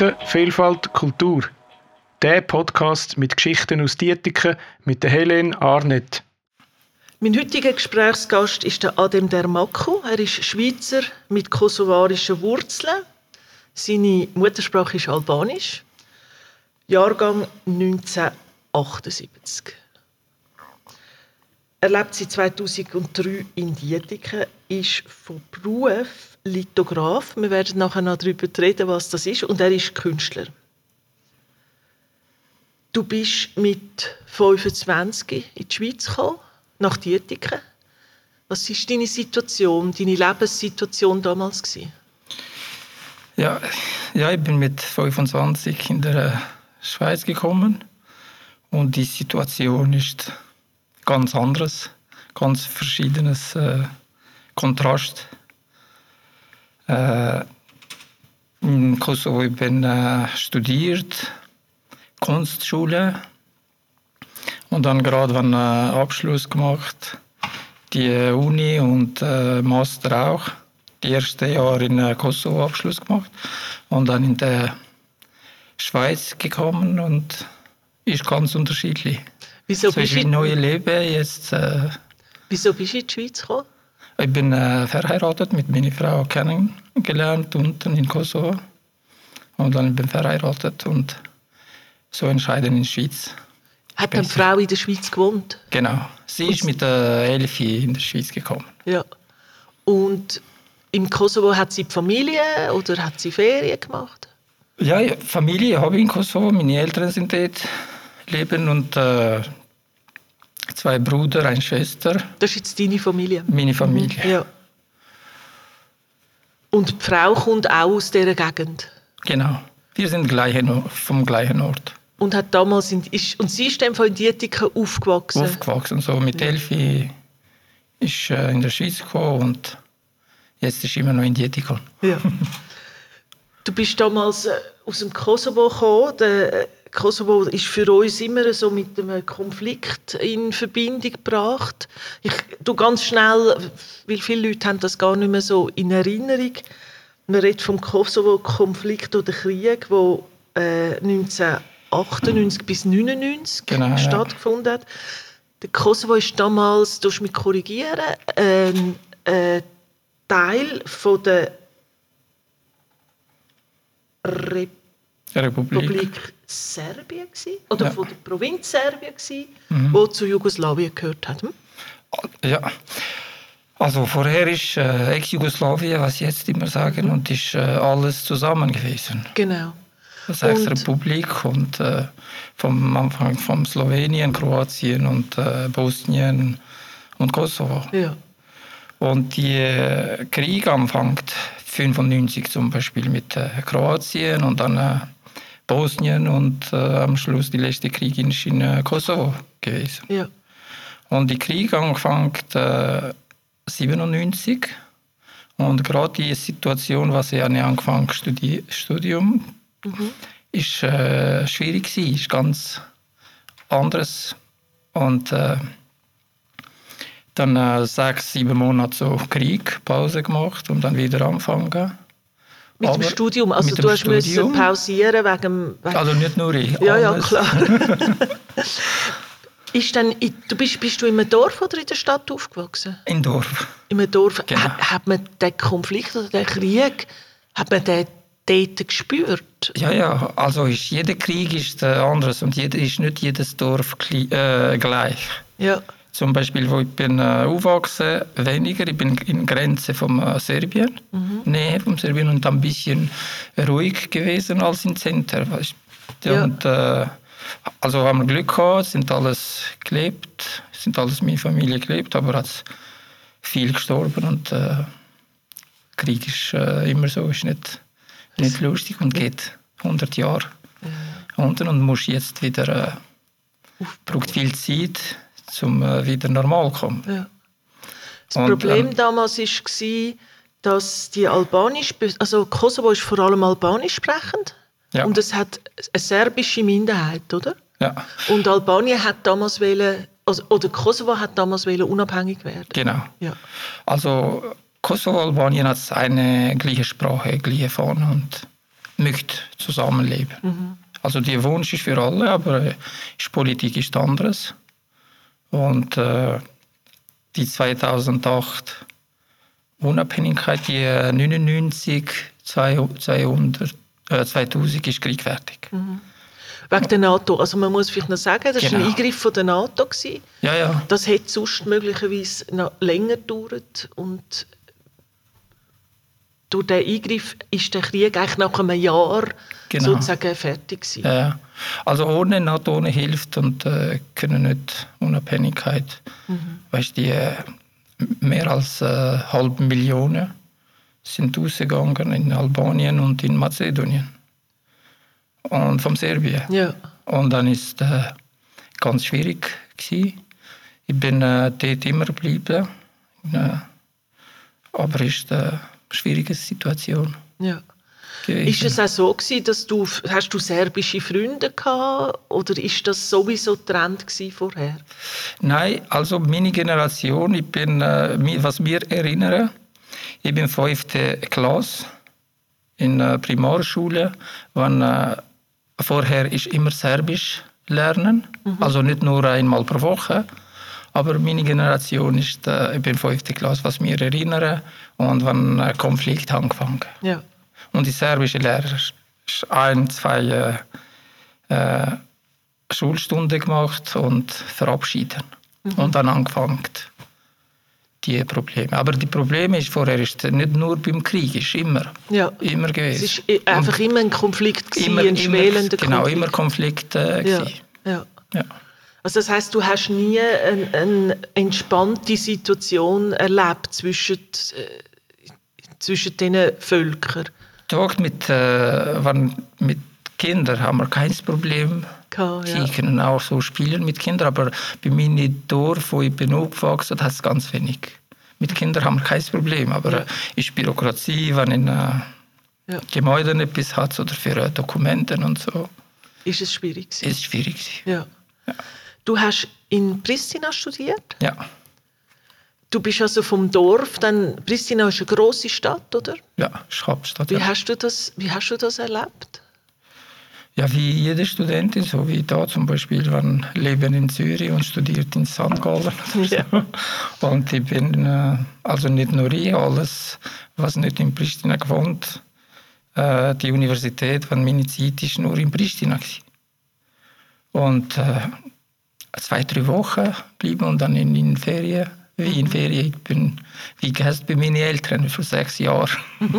Dietiken, Vielfalt, Kultur. Der Podcast mit Geschichten aus Dietiken mit der Helene Arnett. Mein heutiger Gesprächsgast ist Adem Dermaku. Er ist Schweizer mit kosovarischen Wurzeln. Seine Muttersprache ist Albanisch. Jahrgang 1978. Er lebt seit 2003 in Dietiken, ist von Beruf Lithograf. Wir werden nachher noch darüber reden, was das ist. Und er ist Künstler. Du bist mit 25 in die Schweiz gekommen, nach Dietiken. Was war deine Situation, deine Lebenssituation damals? Gewesen? Ja, ja, ich bin mit 25 in der Schweiz gekommen und die Situation ist ganz anderes, ganz verschiedenes äh, Kontrast. Äh, in Kosovo ich bin äh, studiert, Kunstschule und dann gerade einen äh, Abschluss gemacht, die Uni und äh, Master auch. Die erste Jahr in äh, Kosovo Abschluss gemacht und dann in der Schweiz gekommen und ist ganz unterschiedlich. Wieso so bist du neues Leben jetzt. Äh, Wieso bist du in die Schweiz gekommen? ich bin äh, verheiratet mit meiner Frau kennengelernt unten in Kosovo und dann bin ich verheiratet und so entscheiden in der Schweiz. Hat eine Besser. Frau in der Schweiz gewohnt? Genau. Sie ist mit äh, Elfi in der Schweiz gekommen. Ja. Und im Kosovo hat sie die Familie oder hat sie Ferien gemacht? Ja, ja, Familie habe ich in Kosovo. Meine Eltern sind dort leben und äh, zwei Brüder, eine Schwester, Das ist jetzt deine Familie. meine Familie. Ja. Und die Frau kommt auch aus dieser Gegend Genau. Wir sind vom gleichen Ort und hat damals in, ist, und sie ist dann von Dietiken aufgewachsen. aufgewachsen. So mit Elfi ist äh, in der Schweiz gekommen und jetzt ist immer noch in Dietikon. Ja. Du bist damals äh, aus dem Kosovo gekommen. Der äh, Kosovo ist für uns immer so mit einem Konflikt in Verbindung gebracht. Ich tu ganz schnell, weil viele Leute haben das gar nicht mehr so in Erinnerung. Man redet vom Kosovo-Konflikt oder Krieg, wo äh, 1998 bis 1999 Genau, ja. stattgefunden hat. Der Kosovo ist damals, du musst mich korrigieren, ähm, äh, Teil von der Republik Republik. Serbien gsi oder Ja. Mhm. von der Provinz Serbien gsi, wo zu Jugoslawien gehört hat. Hm? Ja. Also vorher ist äh, Ex-Jugoslawien, was sie jetzt immer sagen, Mhm. und ist äh, alles zusammen gewesen. Genau. Das heißt Und- Republik und äh, vom Anfang von Slowenien, Kroatien und äh, Bosnien und Kosovo. Ja. Und der äh, Krieg anfängt 95 zum Beispiel mit äh, Kroatien und dann äh, Bosnien und äh, am Schluss der letzte Krieg ist in äh, Kosovo gewesen. Ja. Und der Krieg angefangen äh, 97 und gerade die Situation, was ich angefangen studi Studium, ist äh, schwierig gewesen, ist ganz anderes und äh, dann äh, sechs, sieben Monate so Krieg, Pause gemacht und dann wieder anfangen. Mit Aber dem Studium. Also du hast müssen Studium- pausieren wegen, dem- wegen Also nicht nur ich. Ja, ja, alles. klar. ist dann, du bist, bist du in einem Dorf oder in der Stadt aufgewachsen? Im Dorf. In einem Dorf. Genau. Ha- Hat man den Konflikt oder den Krieg, hat man den dort gespürt? Ja, ja, also ist, jeder Krieg ist äh, anders und jeder, ist nicht jedes Dorf äh, gleich. Ja. Zum Beispiel, wo ich bin äh, aufgewachsen, weniger. Ich bin in Grenze von äh, Serbien, Nähe von Serbien und ein bisschen ruhig gewesen als im Zentrum. Ja. Und, äh, also haben wir Glück gehabt, sind alles gelebt, sind alles meine Familie gelebt, aber hat viel gestorben und äh, Krieg ist äh, immer so, ist nicht, nicht lustig und geht 100 Jahre unten und muss jetzt wieder äh, braucht viel Zeit, um äh, wieder normal zu kommen. Ja. Das Und, Problem ähm, damals war, dass die Albanisch, also Kosovo ist vor allem albanisch sprechend Ja. und es hat eine serbische Minderheit, oder? Ja, Und Albanien hat damals wollen, also, oder Kosovo hat damals wollen unabhängig werden. genau. Ja. Also Kosovo, Albanien hat eine gleiche Sprache, gleiche Fahne und möchte zusammenleben. Mhm. Also der Wunsch ist für alle, aber äh, Politik ist anderes. Und äh, die 2008 Unabhängigkeit, die 99, 200, äh, 2000 ist Krieg fertig. Mhm. Wegen der NATO. Also man muss vielleicht noch sagen, das war genau. ein Eingriff von der NATO. Gewesen. Ja, ja. Das hätte sonst möglicherweise noch länger gedauert. Und durch diesen Eingriff ist der Krieg eigentlich nach einem Jahr genau. sozusagen fertig gewesen. Ja, also ohne NATO, ohne Hilfe und äh, können nicht Unabhängigkeit. Mhm. Weißt die äh, mehr als äh, halbe Millionen sind ausgegangen in Albanien und in Mazedonien und vom Serbien. Ja. Und dann ist äh, ganz schwierig gewesen. Ich bin äh, dort immer geblieben, äh, aber es ist eine schwierige Situation. Ja. Ist es auch so gewesen, dass du hast du serbische Freunde gehabt oder ist das sowieso Trend vorher? Nein, also meine Generation, ich bin, äh, was mir erinnere, ich bin fünfte Klasse in der Primarschule, wenn äh, Vorher ist immer Serbisch lernen, mhm. also nicht nur einmal pro Woche. Aber meine Generation ist, äh, ich bin fünfte Klasse, was mir erinnere, und wenn ein Konflikt angefangen. Ja. Und die serbische Lehrer ein, zwei äh, äh, Schulstunden gemacht und verabschieden. Mhm. Und dann angefangen die Probleme. Aber die Probleme ist vorher ist nicht nur beim Krieg, ist immer, ja. immer gewesen. Es ist einfach Und immer ein Konflikt gewesen, immer, ein schwelender Genau, Konflikt. immer Konflikt äh, ja. ja. ja. Also das heißt, du hast nie eine, eine entspannte Situation erlebt zwischen, äh, zwischen diesen Völkern? Doch, mit, äh, mit Kindern haben wir kein Problem Gehabt, ja. Sie können auch so spielen mit Kindern, aber bei mir im Dorf, wo ich bin aufgewachsen hat es ganz wenig. Mit Kindern haben wir kein Problem, aber ja. ist Bürokratie, wenn in äh, ja. Gebäuden etwas hat oder für äh, Dokumenten und so. Ist es schwierig? Ist schwierig. Ja. ja. Du hast in Pristina studiert? Ja. Du bist also vom Dorf, dann Pristina ist eine große Stadt, oder? Ja, ist Hauptstadt. Wie, ja. hast du das, wie hast du das erlebt? Ja, wie jede Studentin, so wie da zum Beispiel, man leben in Zürich und studiert in St. Gallen. Ja. Und ich bin, äh, also nicht nur ich, alles, was nicht in Pristina gewohnt, äh, die Universität, wenn meine Zeit ist nur in Pristina. Und äh, zwei, drei Wochen blieben und dann in, in Ferien, wie in Ferien, ich bin wie Gast bei meinen Eltern für sechs Jahre.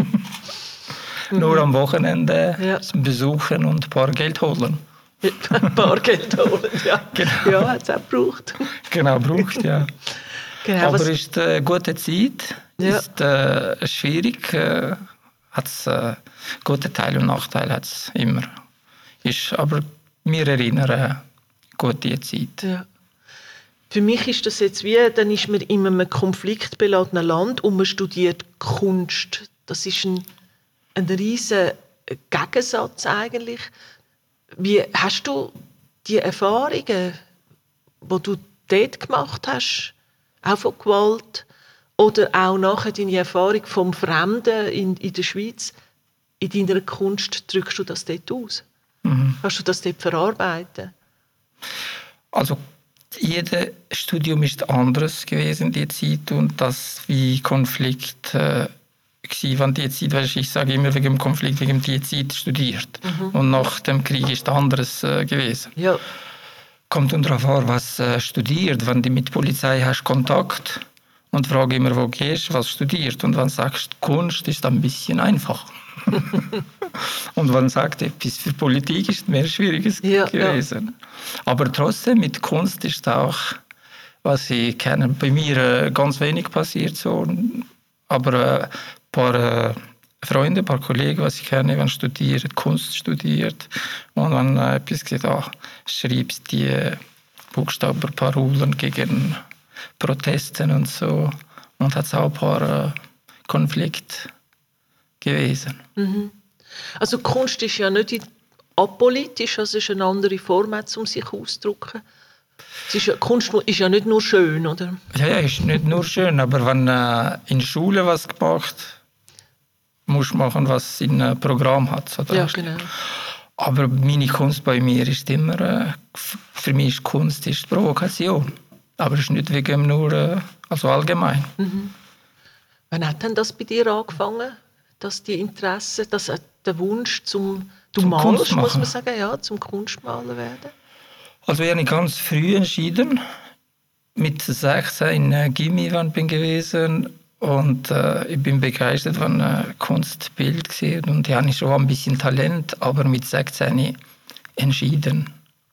nur am Wochenende ja. besuchen und ein paar Geld holen. ein paar Geld holen, ja. Genau. Ja, hat es auch gebraucht. genau, braucht, ja. Genau, Aber es ist eine äh, gute Zeit, ja. ist äh, schwierig, äh, hat es äh, gute Teile und Nachteile hat's immer. Ist, aber wir erinnern gut die Zeit. Ja. Für mich ist das jetzt wie, dann ist man in einem konfliktbeladenen Land und man studiert Kunst. Das ist ein ein riesen Gegensatz eigentlich. Wie hast du die Erfahrungen, die du dort gemacht hast, auch von Gewalt oder auch nachher deine Erfahrung vom Fremden in, in der Schweiz, in deiner Kunst drückst du das dort aus? Mhm. Kannst du das dort verarbeiten? Also jedes Studium ist anders gewesen die Zeit und das wie Konflikt äh, wenn die Zeit, weißt, ich sage immer wegen dem Konflikt, wegen der Zeit studiert. Mhm. Und nach dem Krieg ist anderes äh, gewesen. Ja. Kommt darauf an, was äh, studiert. Wenn du mit der Polizei hast Kontakt und frage immer, wo gehst, was studiert. Und wenn du sagst, Kunst ist ein bisschen einfach. und du sagst, etwas für Politik ist mehr Schwieriges ja, gewesen. Ja. Aber trotzdem, mit Kunst ist auch, was ich kenne, bei mir äh, ganz wenig passiert. So. Aber äh, paar äh, Freunde, ein paar Kollegen, die ich kenne, die studiert, Kunst studiert. Und äh, etwas gesagt ah, schreibst die Buchstaben, Parolen gegen Protesten und so. Und hat auch ein paar Konflikte gewesen. Mhm. Also Kunst ist ja nicht apolitisch, also es ist eine andere Format, um sich auszudrücken. Ist Kunst ist ja nicht nur schön, oder? Ja, ja, ist nicht nur schön, aber wenn äh, in der Schule was gemacht musst machen, was in einem Programm hat. So Ja, genau. Aber meine Kunst bei mir ist immer, äh, für mich ist Kunst ist Provokation. Aber es ist nicht wegen nur, äh, also allgemein. Wann hat denn das bei dir angefangen, dass die Interesse, dass der Wunsch zum, du Zum malst, muss man sagen, ja, zum Kunstmaler werden? Also ich habe ganz früh entschieden, mit 16 in äh, Gimmiwand bin gewesen und äh, ich bin begeistert von äh, Kunstbild gesehen und ich hatte schon ein bisschen Talent, aber mit 16 entschieden,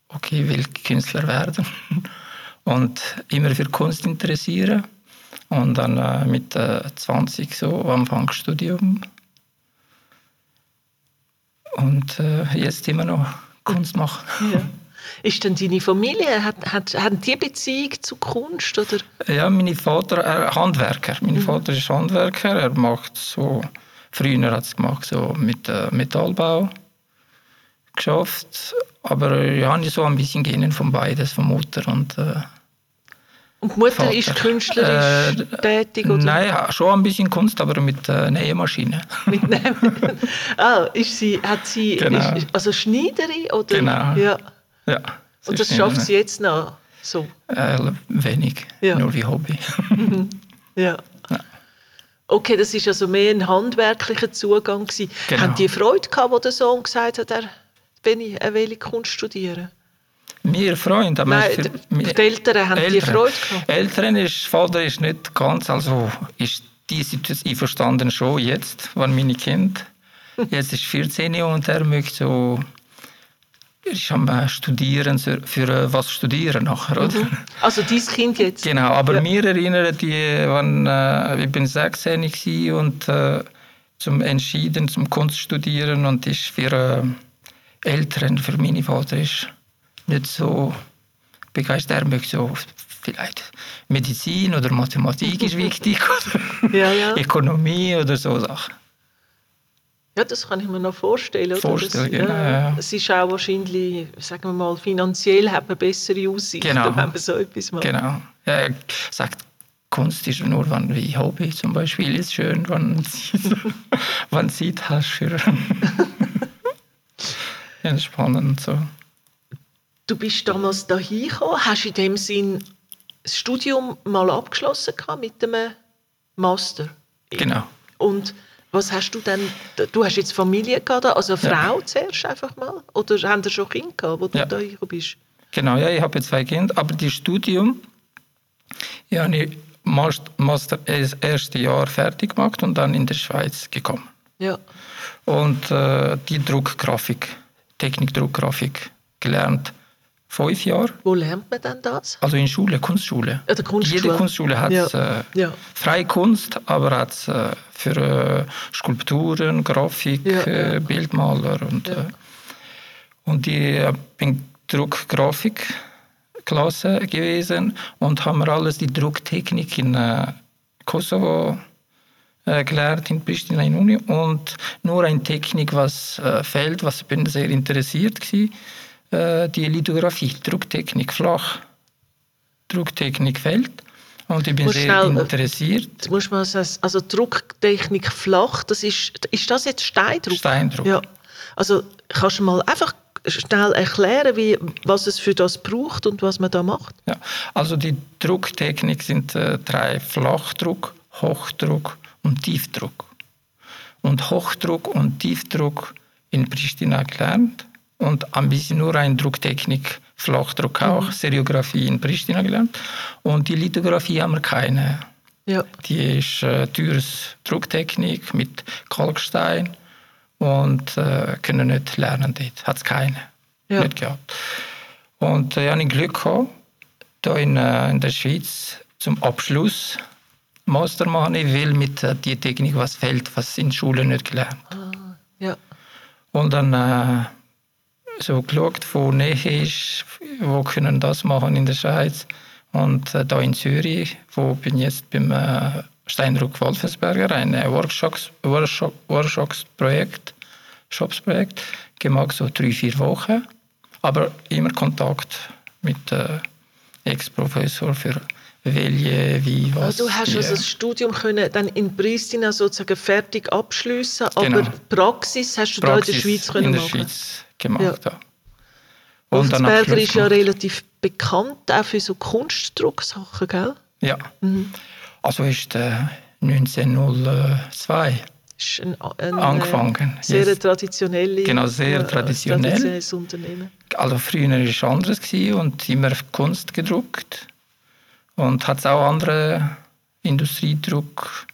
okay, ich will Künstler werden und immer für Kunst interessieren. Und dann äh, mit äh, 20 so Anfangsstudium und äh, jetzt immer noch Kunst machen. Ja. Ist denn deine Familie, hat, hat, haben die Beziehung zu Kunst? Oder? Ja, mein Vater, er Handwerker. Mein Vater ist Handwerker. Er macht so, früher hat es gemacht so mit äh, Metallbau geschafft. Aber äh, ja, ich so ein bisschen Genen von beides, von Mutter und äh, Und die Mutter Vater. ist künstlerisch Äh, tätig? Oder? Nein, schon ein bisschen Kunst, aber mit äh, Nähmaschine. Mitnehmen. ah, ist sie, hat sie, Genau. ist, also Schneiderin? Oder? Genau. Ja. Ja. Und das schafft sie jetzt noch so? Äh, wenig, Ja. nur wie Hobby. Ja. Okay, das ist also mehr ein handwerklicher Zugang gewesen. Genau. Haben die Freude gehabt, wo der Sohn gesagt hat, er, wenn ich, er will Kunst studieren? Mir Freund, aber Nein, für- die- mir- die Eltern haben die Freude gehabt? Eltern ist, Vater ist nicht ganz, also ist die Situation verstanden schon jetzt, wenn meine Kind jetzt ist 14 und er möchte so am äh, studieren so- für äh, was studieren nachher, oder? Also dein Kind jetzt? Genau, aber Ja. mir erinnert die, wenn äh, ich bin 16 gsi und äh, zum entschieden zum Kunst studieren und ist für äh, Eltern, für meine Vater ist nicht so begeistert. Er möchte so vielleicht Medizin oder Mathematik ist wichtig oder Ja, ja. Ökonomie oder so Sachen. Ja, das kann ich mir noch vorstellen. Vorstellen, das, genau, ja. Es ist auch wahrscheinlich, sagen wir mal, finanziell hat man bessere Aussichten, Genau. wenn man so etwas macht. Genau. Er sagt, Kunst ist nur wenn, wie Hobby zum Beispiel ist schön, wenn man sieht, hast für ja, spannend so. Du bist damals da hingekommen, hast in dem Sinn das Studium mal abgeschlossen gehabt mit einem Master. Genau. Und was hast du dann, du hast jetzt Familie gehabt, also eine Ja. Frau zuerst einfach mal? Oder haben ihr schon Kinder gehabt, wo du Ja. da hingekommen bist? Genau, ja, ich habe zwei Kinder, aber das Studium, ja, ich Mas- Master das erste Jahr fertig gemacht und dann in der Schweiz gekommen. Ja. Und äh, die Druckgrafik, Technik Druckgrafik gelernt, fünf Jahre. Wo lernt man denn das? Also in Schule, Kunstschule. Ja, der Kunstschule. Jede Kunstschule hat Ja. äh, Ja. freie Kunst, aber hat äh, für äh, Skulpturen, Grafik, Ja, äh. Bildmaler und äh, und die äh, bin Druckgrafik Klasse gewesen und haben wir alles die Drucktechnik in Kosovo gelernt in Pristina in Uni und nur eine Technik was fehlt, was bin sehr interessiert äh, die Lithografie, Drucktechnik flach, Drucktechnik fehlt und ich bin sehr schnell, äh, interessiert. Jetzt muss man sagen, also Drucktechnik flach, das ist, ist das jetzt Steindruck? Steindruck. Ja. Also kannst du mal einfach schnell erklären, wie, was es für das braucht und was man da macht? Ja, also die Drucktechnik sind äh, drei Flachdruck, Hochdruck und Tiefdruck. Und Hochdruck und Tiefdruck in Pristina gelernt und ein bisschen nur ein Drucktechnik, Flachdruck auch, Seriografie in Pristina gelernt. Und die Lithografie haben wir keine. Ja. Die ist äh, teures Drucktechnik mit Kalkstein und äh, können nicht lernen dort. Hat es keine. Ja. Nicht gehabt. Und äh, ich hatte Glück gehabt, da in, äh, in der Schweiz zum Abschluss Master machen. Ich will mit äh, die Technik, was fehlt, was in Schule nicht gelernt. Ja. Und dann so geschaut, wo Nähe ist, wo können das machen in der Schweiz. Und äh, da in Zürich, wo bin ich jetzt beim äh, Steinruck Wolfensberger, ein äh, Workshops, Workshop, Workshops-Projekt, Shops-Projekt, gemacht, so drei, vier Wochen. Aber immer Kontakt mit äh, Ex-Professor für welche, wie, Ah, was. du hast wie, also das Studium können dann in Pristina sozusagen fertig abschließen, aber Genau. Praxis hast du da in der Schweiz können in der machen. Schweiz gemacht. Ja. Wolfensberger Abschluss ist ja relativ bekannt auch für so Kunstdrucksachen, gell? Ja. Mhm. Also ist äh, 1902 Ist ein, ein angefangen. Äh, sehr Yes. traditionelle, Genau, sehr äh, traditionell. traditionelles Unternehmen. Also früher war es anderes gewesen und immer Kunst gedruckt. Und hat auch andere Industriedruck,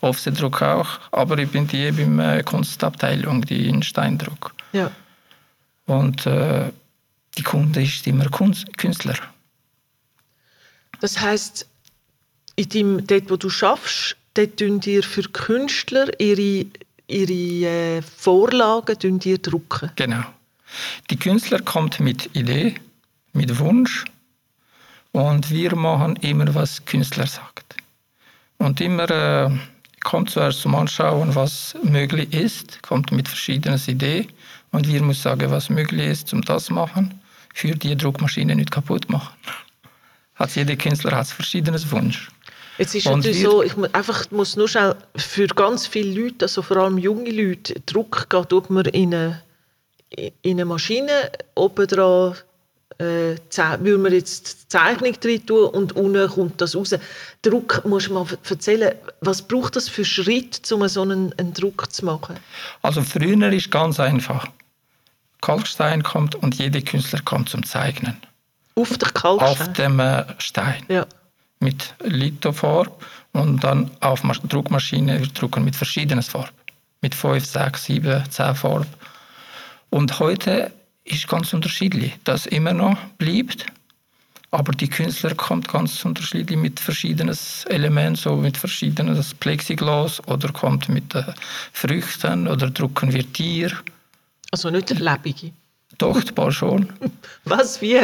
Offsetdruck auch. Aber ich bin die eben äh, Kunstabteilung, die in Steindruck. Ja. Und äh, die Kunde ist immer Kunst, Künstler. Das heißt, in dem, dort, wo du schaffst, dort tun dir für Künstler ihre, ihre äh, Vorlagen tun dir drucken. Genau. Die Künstler kommt mit Idee, mit Wunsch und wir machen immer, was Künstler sagt. Und immer äh, kommt zuerst zum Anschauen, was möglich ist, kommt mit verschiedenen Ideen und wir müssen sagen, was möglich ist, um das zu machen, für die Druckmaschine nicht kaputt machen. Hat jeder Künstler hat verschiedenes Wunsch. Jetzt ist Und natürlich so, ich mu- einfach muss nur schnell, für ganz viele Leute, also vor allem junge Leute, Druck geht, ob man in eine, in eine Maschine oben dran äh, würde man jetzt die Zeichnung drin tun und unten kommt das raus. Druck, muss man mal erzählen, was braucht das für Schritt, um so einen, einen Druck zu machen? Also früher ist ganz einfach. Kalkstein kommt und jeder Künstler kommt zum Zeichnen. Auf Auf Kalkstein? dem äh, Stein. Ja. mit Lithofarbe und dann auf Mas- Druckmaschine wir drucken mit verschiedenen Farben. Mit 5, 6, 7, 10 Farben. Und heute ist ganz unterschiedlich. Das immer noch bleibt, aber die Künstler kommt ganz unterschiedlich mit verschiedenen Elementen, so mit verschiedenen Plexiglas oder kommt mit äh, Früchten oder drucken wir Tier. Also nicht der Lebige. Doch, ein paar schon. Was, wie?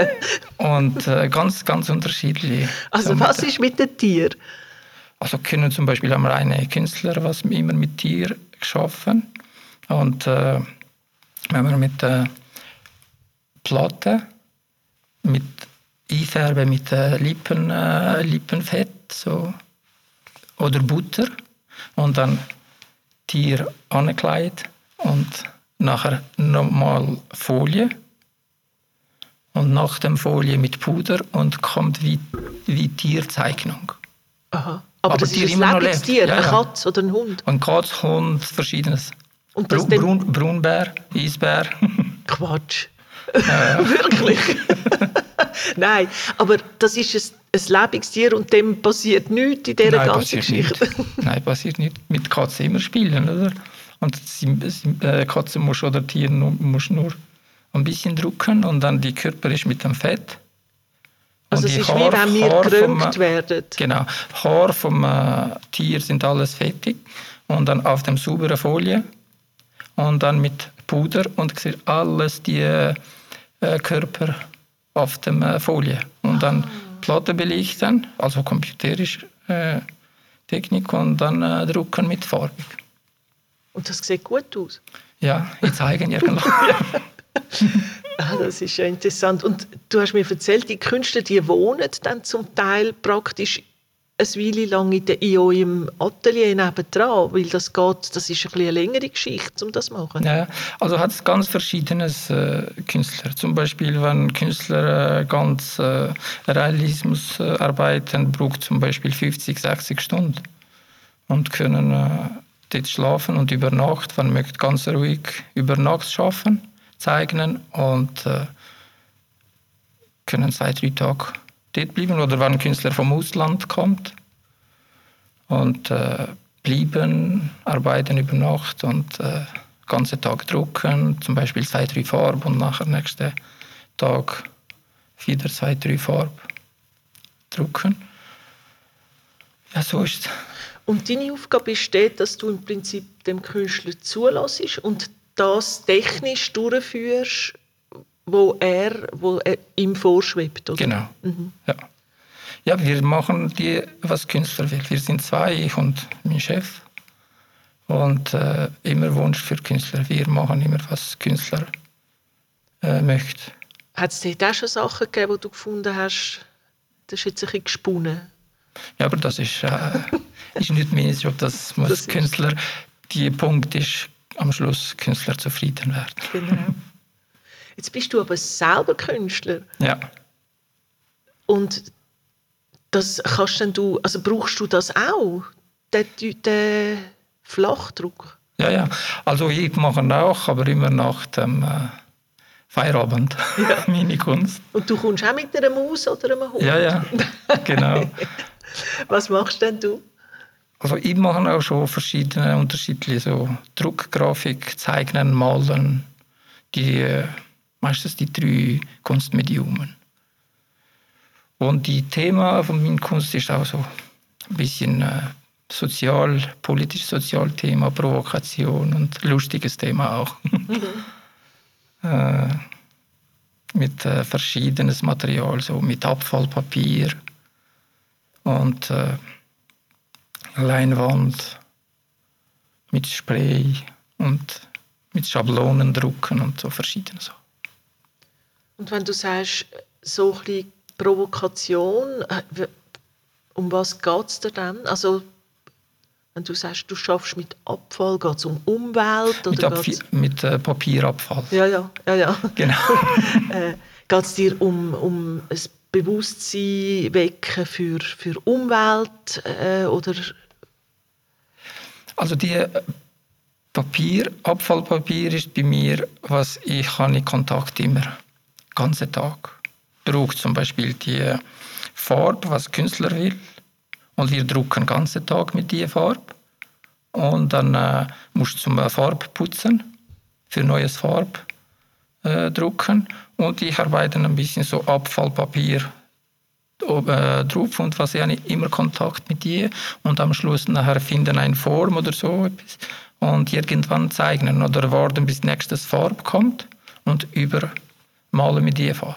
Und äh, ganz, ganz unterschiedlich. Also So mit was ist mit den Tieren? Also können zum Beispiel haben wir einen Künstler, was immer mit Tier geschaffen und äh, wenn wir mit äh, Platte, mit Einfärben mit äh, Lippen, äh, Lippenfett so, oder Butter und dann Tier angekleidet und nachher nochmal Folie und nach dem Folie mit Puder und kommt wie, wie Tierzeichnung. Aha. Aber, Aber das Tier ist ein immer noch lebt. Tier, Ja, eine ja. Katze oder ein Hund. Und Katz, Hund, verschiedenes. Und das dann- Brun, Brunbär, Eisbär. Quatsch. Wirklich? Nein, aber das ist ein, ein lebendes Tier und dem passiert nichts in dieser Nein, ganzen Geschichte. nicht. Nein, passiert nicht. Mit Katzen immer spielen, oder? Und sie, äh, Katze muss oder Tier nur, muss nur ein bisschen drucken und dann die Körper ist mit dem Fett. Also Und es die ist wie Haar- wenn wir Haar gerömt werden. Genau. Haar vom äh, Tier sind alles fertig und dann auf dem sauberen Folie und dann mit Puder und alles die äh, Körper auf dem äh, Folie und dann Platte belichten, also computerisch äh, Technik und dann äh, drucken mit farbig. Und das sieht gut aus. Ja, ich zeige irgendwo. Ah, das ist ja interessant. Und du hast mir erzählt, die Künstler, die wohnen dann zum Teil praktisch eine Weile lang in, der, in eurem Atelier nebendran, weil das geht, das ist ein bisschen eine längere Geschichte, um das zu machen. Ja, also hat es ganz verschiedenes äh, Künstler. Zum Beispiel, wenn Künstler äh, ganz äh, Realismus äh, arbeiten, braucht zum Beispiel 50, 60 Stunden und können äh, dort schlafen und über Nacht, man möchte ganz ruhig über Nacht schaffen, zeichnen und äh, können zwei, drei Tage dort bleiben. Oder wenn ein Künstler vom Ausland kommt und äh, bleiben, arbeiten über Nacht und äh, ganzen Tag drucken, zum Beispiel zwei, drei Farben und nachher nächsten Tag wieder zwei, drei Farben drucken. Ja, so ist es. Und deine Aufgabe besteht, dass du im Prinzip dem Künstler zulässt und das technisch durchführst, wo er, wo er ihm vorschwebt. Oder? Genau. Ja. ja, wir machen die, was Künstler will. Wir sind zwei, ich und mein Chef. Und äh, immer Wunsch für Künstler. Wir machen immer, was Künstler äh, möchte. Hat es dort auch schon Sachen gegeben, die du gefunden hast, Das ist jetzt ein bisschen gesponnen. Ja, aber das ist, äh, ist nicht mein Job. Das muss Das Künstler, die Punkt ist, am Schluss Künstler zufrieden werden. Genau. Jetzt bist du aber selber Künstler. Ja. Und das kannst denn du, also brauchst du das auch? Den, den Flachdruck? Ja, ja. Also ich mache auch, aber immer nach dem äh, Feierabend meine Kunst. Und du kommst auch mit einer Maus oder einem Hund? Ja, ja, genau. Was machst denn du? Also ich mache auch schon verschiedene unterschiedliche so Druckgrafik, Zeichnen, Malen, die äh, meistens die drei Kunstmediumen. Und die Thema von meiner Kunst ist auch so ein bisschen äh, sozial, politisch sozial Thema, Provokation und lustiges Thema auch. äh, mit äh, verschiedenes Material, so mit Abfallpapier und äh, Leinwand mit Spray und mit Schablonen drucken und so verschiedene Sachen. Und wenn du sagst, so ein Provokation, äh, um was geht es dir dann? Also, wenn du sagst, du schaffst mit Abfall, geht es um Umwelt? Mit, Oder Abfi- geht's, mit äh, Papierabfall. ja, ja, ja, ja. Genau. äh, geht es dir um, um ein Bewusstsein wecken für, für Umwelt? Äh, oder Also die äh, Papier, Abfallpapier ist bei mir, was ich habe in Kontakt immer, ganzen Tag. Braucht zum Beispiel die Farbe, was Künstler will, und wir drucken den ganzen Tag mit dieser Farbe. Und dann äh, musst du zum äh, Farbe putzen, für neues Farb äh, drucken. Und ich arbeite ein bisschen so Abfallpapier drauf und was ich habe immer Kontakt mit ihr und am Schluss nachher finden eine Form oder so etwas und irgendwann zeichnen oder warten bis nächstes Farb kommt und übermalen mit dieser Farbe.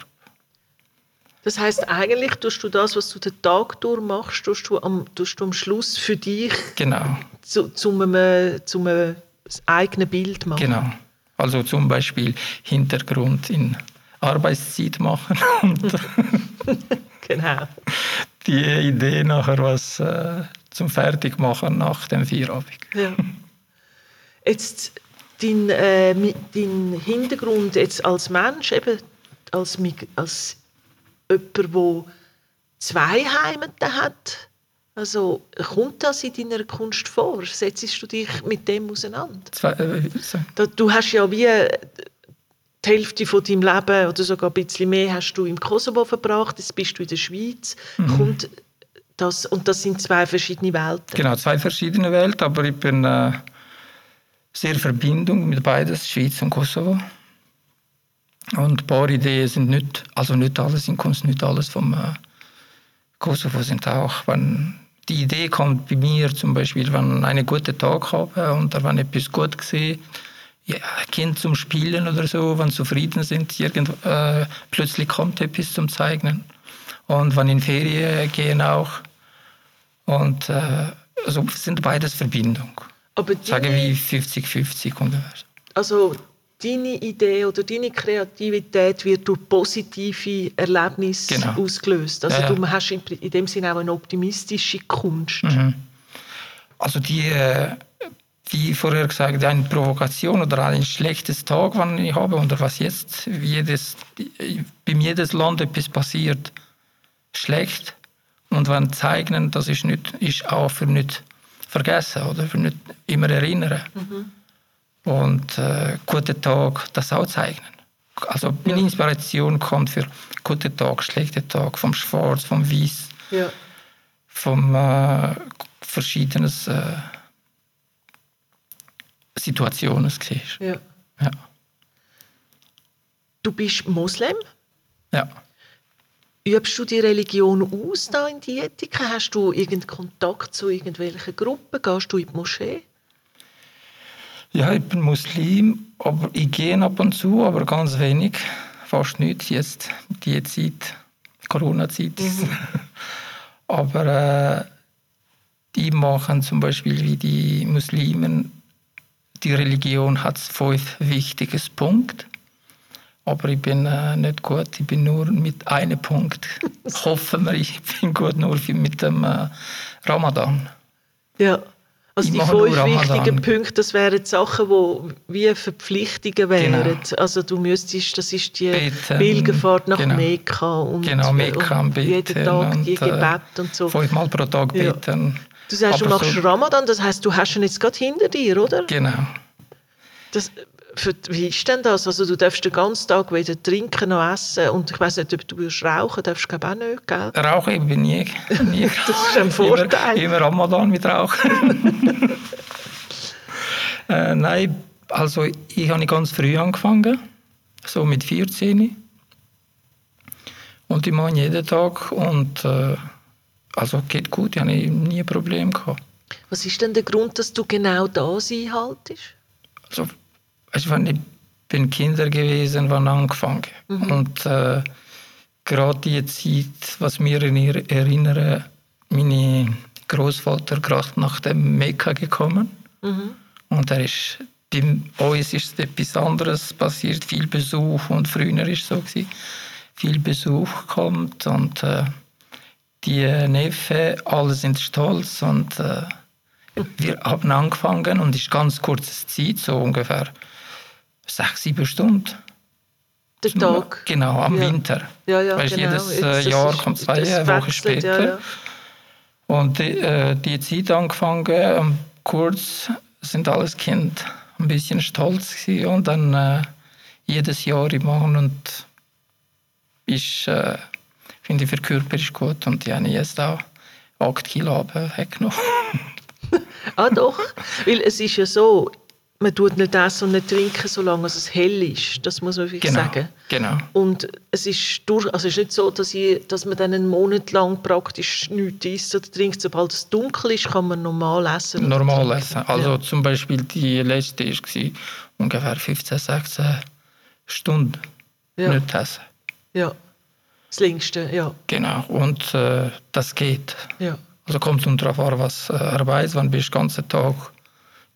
das heißt eigentlich tust du das, was du den Tag durch machst, tust du am, tust du am Schluss für dich Genau, zu, zum einem, zum einem eigenen Bild machen. genau. Also zum Beispiel Hintergrund in Arbeitszeit machen und Genau. die Idee nachher was äh, zum Fertigmachen nach dem Feierabend. Ja. Jetzt dein, äh, dein Hintergrund jetzt als Mensch, eben als, als jemand, der zwei Heimaten hat. Also kommt das in deiner Kunst vor? Setzt du dich mit dem auseinander? Zwei, äh, so. Du hast ja wie die Hälfte von deinem Leben oder sogar ein bisschen mehr hast du im Kosovo verbracht, jetzt bist du in der Schweiz. Kommt das, und das sind zwei verschiedene Welten. Genau, zwei verschiedene Welten, aber ich bin äh, sehr in Verbindung mit beides, Schweiz und Kosovo. Und ein paar Ideen sind nicht, also nicht alles in Kunst, nicht alles vom äh, Kosovo sind auch, wenn die Idee kommt bei mir zum Beispiel, wenn ich einen guten Tag habe und wenn etwas gut gesehen, ja, Kind zum Spielen oder so, wenn sie zufrieden sind, irgend, äh, plötzlich kommt etwas zum Zeichnen. Und wenn in Ferien gehen auch. Und äh, also sind beides Verbindung. Aber Sagen deine- wie 50-50 ungefähr. Also deine Idee oder deine Kreativität wird durch positive Erlebnisse Genau. ausgelöst. Also Ja, du hast in, in dem Sinne auch eine optimistische Kunst. Also die, äh, wie vorher gesagt, eine Provokation oder ein schlechtes Tag, wenn ich habe, oder was jetzt, jedes, bei jedes Land etwas passiert, schlecht. Und wenn zeichnen, das ist, nicht, ist auch für nicht vergessen oder für nicht immer erinnern. Und äh, guten Tag, das auch zeichnen. Also meine Inspiration kommt für guten Tag, schlechten Tag, vom Schwarz, vom Weiß Ja. vom äh, verschiedenes äh, Situationen siehst. Ja. Ja. Du bist Moslem. ja. Übst du die Religion aus da in Dietiken? Hast du irgendeinen Kontakt zu irgendwelchen Gruppen? Gehst du in die Moschee? Ja, ich bin Muslim, aber ich gehe ab und zu, aber ganz wenig. Fast nicht jetzt, die Zeit, Corona-Zeit. ist. aber äh, die machen zum Beispiel wie die Muslimen, die Religion hat fünf wichtige Punkte. Aber ich bin äh, nicht gut. Ich bin nur mit einem Punkt. Hoffen wir, ich bin gut nur mit dem äh, Ramadan. Ja. Also Ich die fünf wichtigen Punkte, das wären Sachen, die wie Verpflichtungen wären. Genau. Also du müsstest, das ist die Beten, Pilgerfahrt nach genau. Mekka und, Genau, Mekka und und beten jeden Tag die und, äh, Gebet und so. Fünfmal pro Tag Ja. Du sagst, du Aber machst so- Ramadan, das heißt, du hast ihn jetzt gerade hinter dir, oder? Genau. Das, für, wie ist denn das? Also du darfst den ganzen Tag weder trinken noch essen und ich weiß nicht, ob du willst rauchen, darfst du glaube auch nicht, gell? Rauchen ich bin nie. nie Das ist ein Vorteil. Immer, immer Ramadan mit Rauchen. äh, nein, also ich habe ganz früh angefangen, so mit 14. Und ich mache jeden Tag und äh, also geht gut, ich habe nie ein Problem gehabt. Was ist denn der Grund, dass du genau das einhaltest? Also, du, wenn ich bin Kinder gewesen, wann angefangen. Und äh, gerade die Zeit, was mir erinnere, meine Großvater gerade nach dem Mekka gekommen. Und er ist, bei uns ist etwas anderes passiert, viel Besuch und früher ist es so gewesen, viel Besuch kommt und äh, die Neffen, alle sind stolz und äh, wir haben angefangen und es ist ganz kurze Zeit, so ungefähr sechs, sieben Stunden. Der Tag? Genau, am Ja. Winter. Ja, ja, Weißt, genau. Jedes Jetzt, äh, das Jahr kommt zwei das Wochen später. ja. Und die, äh, die Zeit angefangen, ähm, kurz sind alles Kind ein bisschen stolz gewesen und dann äh, jedes Jahr ich machen und ist, äh, finde ich für den Körper ist gut und die habe ich jetzt auch 8 Kilo weggenommen. Ah doch, weil es ist ja so, man tut nicht essen und nicht trinken, solange es hell ist. Das muss man wirklich Genau, sagen. genau. Und es ist, durch, also es ist nicht so, dass, ich, dass man dann einen Monat lang praktisch nichts isst oder trinkt. Sobald es dunkel ist, kann man normal essen. Normal essen. Also zum Beispiel die letzte war ungefähr 15, 16 Stunden Ja. nicht essen. Ja, das längste, ja. Genau, und äh, das geht. ja. Also kommt es darauf an, was äh, er weiß, wann bist du den ganzen Tag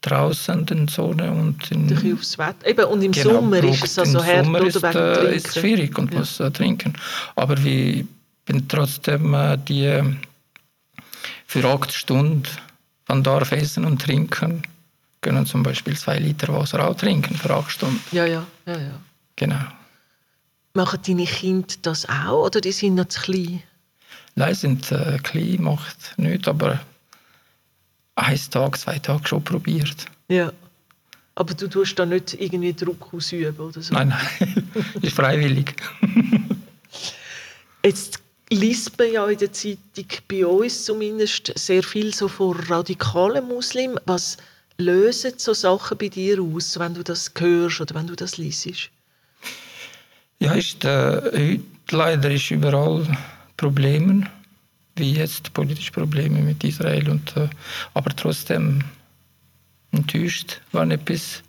draußen in der Sonne und in, bisschen aufs Wetter. Eben, und im Genau, Sommer ist es also härter Sommer oder ist, wegen äh, ist schwierig und Ja. muss äh, trinken. Aber wir bin trotzdem äh, die für acht Stunden man darf essen und trinken, können zum Beispiel zwei Liter Wasser auch trinken für acht Stunden. Ja, ja, ja, ja. Genau. Machen deine Kinder das auch oder die sind noch zu klein? Nein, sind äh, klein, macht nichts, aber ein Tag, zwei Tage schon probiert. Ja. Aber du tust da nicht irgendwie Druck ausüben oder so? Nein, nein, ist freiwillig. Jetzt liest man ja in der Zeitung, bei uns zumindest, sehr viel so von radikalen Muslimen. Was lösen so Sachen bei dir aus, wenn du das hörst oder wenn du das liest? Ja, ist, äh, heute leider ist überall Probleme, wie jetzt politische Probleme mit Israel. Und, äh, aber trotzdem enttäuscht, wenn du etwas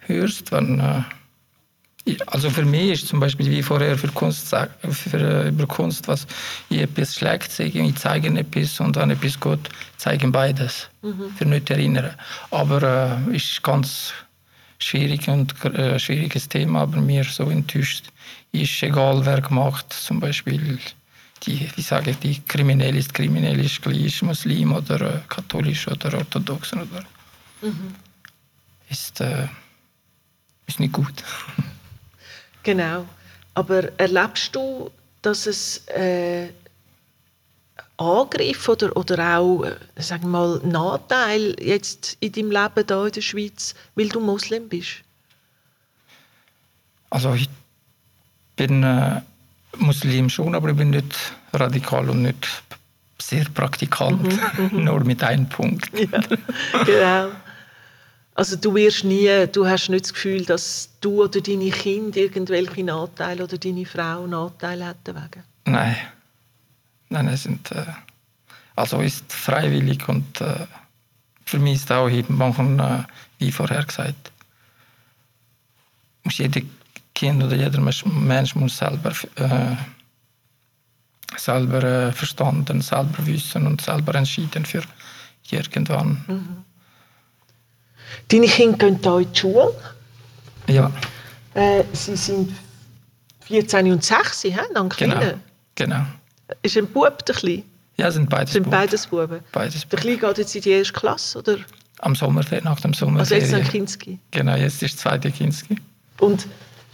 hörst. Wenn, äh, also für mich ist zum Beispiel wie vorher für Kunst, für, äh, über Kunst, was ich etwas schlecht sehe, ich zeige etwas und wenn etwas gut, zeigen beides. Für nicht erinnern. Aber äh, ist ganz schwierig und äh, schwieriges Thema, aber mir so enttäuscht ist, egal wer gemacht, zum Beispiel die, wie sage ich, die kriminell ist kriminell ist gleich Muslim oder äh, katholisch oder orthodox oder ist, äh, ist nicht gut. Genau. Aber erlebst du, dass es äh, Angriff oder, oder auch, äh, sagen wir mal, Nachteil jetzt in deinem Leben hier in der Schweiz, weil du Muslim bist? Also ich bin äh, Muslim schon, aber ich bin nicht radikal und nicht sehr praktikant, nur mit einem Punkt. Ja, genau. Also du wirst nie, du hast nicht das Gefühl, dass du oder deine Kinder irgendwelche Nachteile oder deine Frau Nachteile hätten wegen. Nein, nein, es sind äh, also ist freiwillig und äh, für mich ist auch eben machen, äh, wie vorher gesagt, muss jeder Kind oder jeder Mensch- muss selber selber verstanden, selber wissen und selber entschieden für irgendwann. Deine Kinder gehen hier in die Schule. Ja, Äh, sie sind 14 und 6, hä? Dann Genau. Genau. Ist ein Bub, der Kleine? Ja, sind beides Sind Buben. beides Buben. Beides Der Kleine geht jetzt in die erste Klasse, oder? Am Sommerferien, nach dem Also Sommerferien. jetzt ein Kinski. Genau, jetzt ist zweite Kinski. Und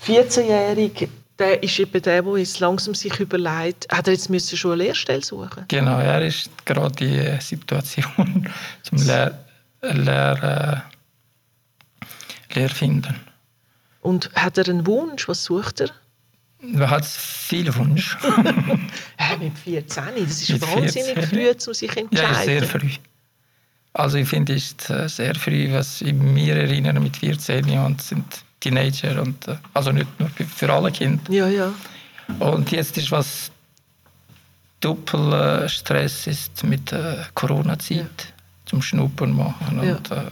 14-jährig, der ist eben der, der jetzt langsam sich überlegt, hat er jetzt müssen schon eine Lehrstelle suchen? Genau, er ist gerade die Situation zum Lehr, Lehr, äh, Lehr finden. Und hat er einen Wunsch? Was sucht er? Er hat viel Wunsch. Äh, mit 14, das ist Mit wahnsinnig 14. früh, um sich entscheiden. Ja, sehr früh. Also ich finde, es ist äh, sehr früh, was ich mir erinnere mit 14 und sind Teenager und äh, also nicht nur für- alle Kinder. Ja, ja. Und jetzt ist was Doppelstress ist mit der Corona-Zeit zum Schnuppern machen Ja. und äh,